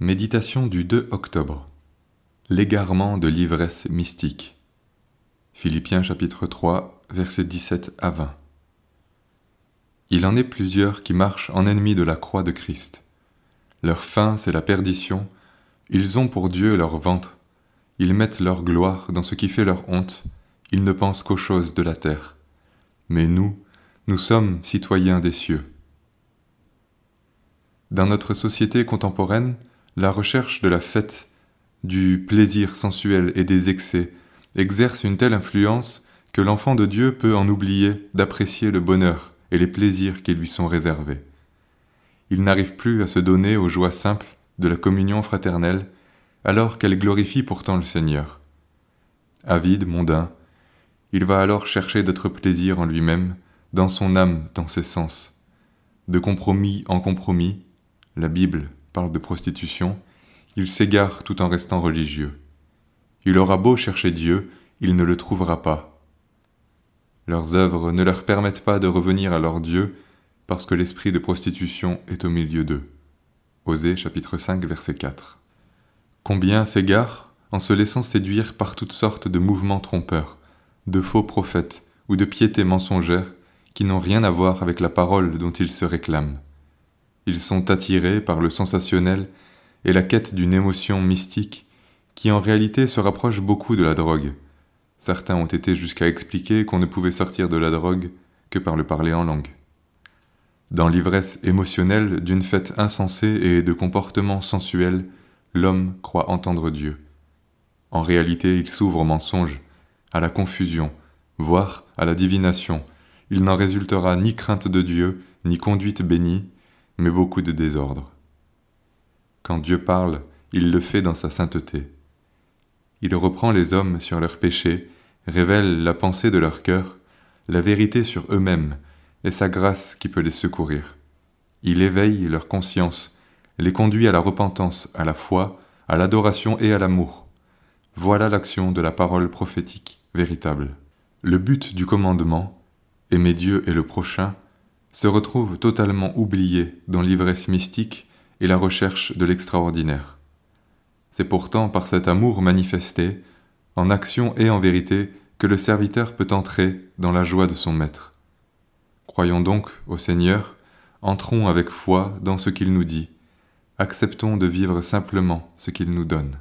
Méditation du 2 octobre. L'égarement de l'ivresse mystique. Philippiens chapitre 3, versets 17 à 20. Il en est plusieurs qui marchent en ennemis de la croix de Christ. Leur fin, c'est la perdition. Ils ont pour Dieu leur ventre. Ils mettent leur gloire dans ce qui fait leur honte. Ils ne pensent qu'aux choses de la terre. Mais nous, nous sommes citoyens des cieux. Dans notre société contemporaine, la recherche de la fête, du plaisir sensuel et des excès exerce une telle influence que l'enfant de Dieu peut en oublier d'apprécier le bonheur et les plaisirs qui lui sont réservés. Il n'arrive plus à se donner aux joies simples de la communion fraternelle, alors qu'elle glorifie pourtant le Seigneur. Avide, mondain, il va alors chercher d'autres plaisirs en lui-même, dans son âme, dans ses sens. De compromis en compromis, la Bible parle de prostitution, il s'égare tout en restant religieux. Il aura beau chercher Dieu, il ne le trouvera pas. Leurs œuvres ne leur permettent pas de revenir à leur Dieu, parce que l'esprit de prostitution est au milieu d'eux. Osée chapitre 5 verset 4. Combien s'égarent en se laissant séduire par toutes sortes de mouvements trompeurs, de faux prophètes ou de piétés mensongères qui n'ont rien à voir avec la parole dont ils se réclament. Ils sont attirés par le sensationnel et la quête d'une émotion mystique qui en réalité se rapproche beaucoup de la drogue. Certains ont été jusqu'à expliquer qu'on ne pouvait sortir de la drogue que par le parler en langue. Dans l'ivresse émotionnelle d'une fête insensée et de comportements sensuels, l'homme croit entendre Dieu. En réalité, il s'ouvre au mensonge, à la confusion, voire à la divination. Il n'en résultera ni crainte de Dieu, ni conduite bénie, mais beaucoup de désordre. Quand Dieu parle, il le fait dans sa sainteté. Il reprend les hommes sur leurs péchés, révèle la pensée de leur cœur, la vérité sur eux-mêmes, et sa grâce qui peut les secourir. Il éveille leur conscience, les conduit à la repentance, à la foi, à l'adoration et à l'amour. Voilà l'action de la parole prophétique véritable. Le but du commandement, aimer Dieu et le prochain, se retrouve totalement oublié dans l'ivresse mystique et la recherche de l'extraordinaire. C'est pourtant par cet amour manifesté, en action et en vérité, que le serviteur peut entrer dans la joie de son Maître. Croyons donc au Seigneur, entrons avec foi dans ce qu'il nous dit, acceptons de vivre simplement ce qu'il nous donne.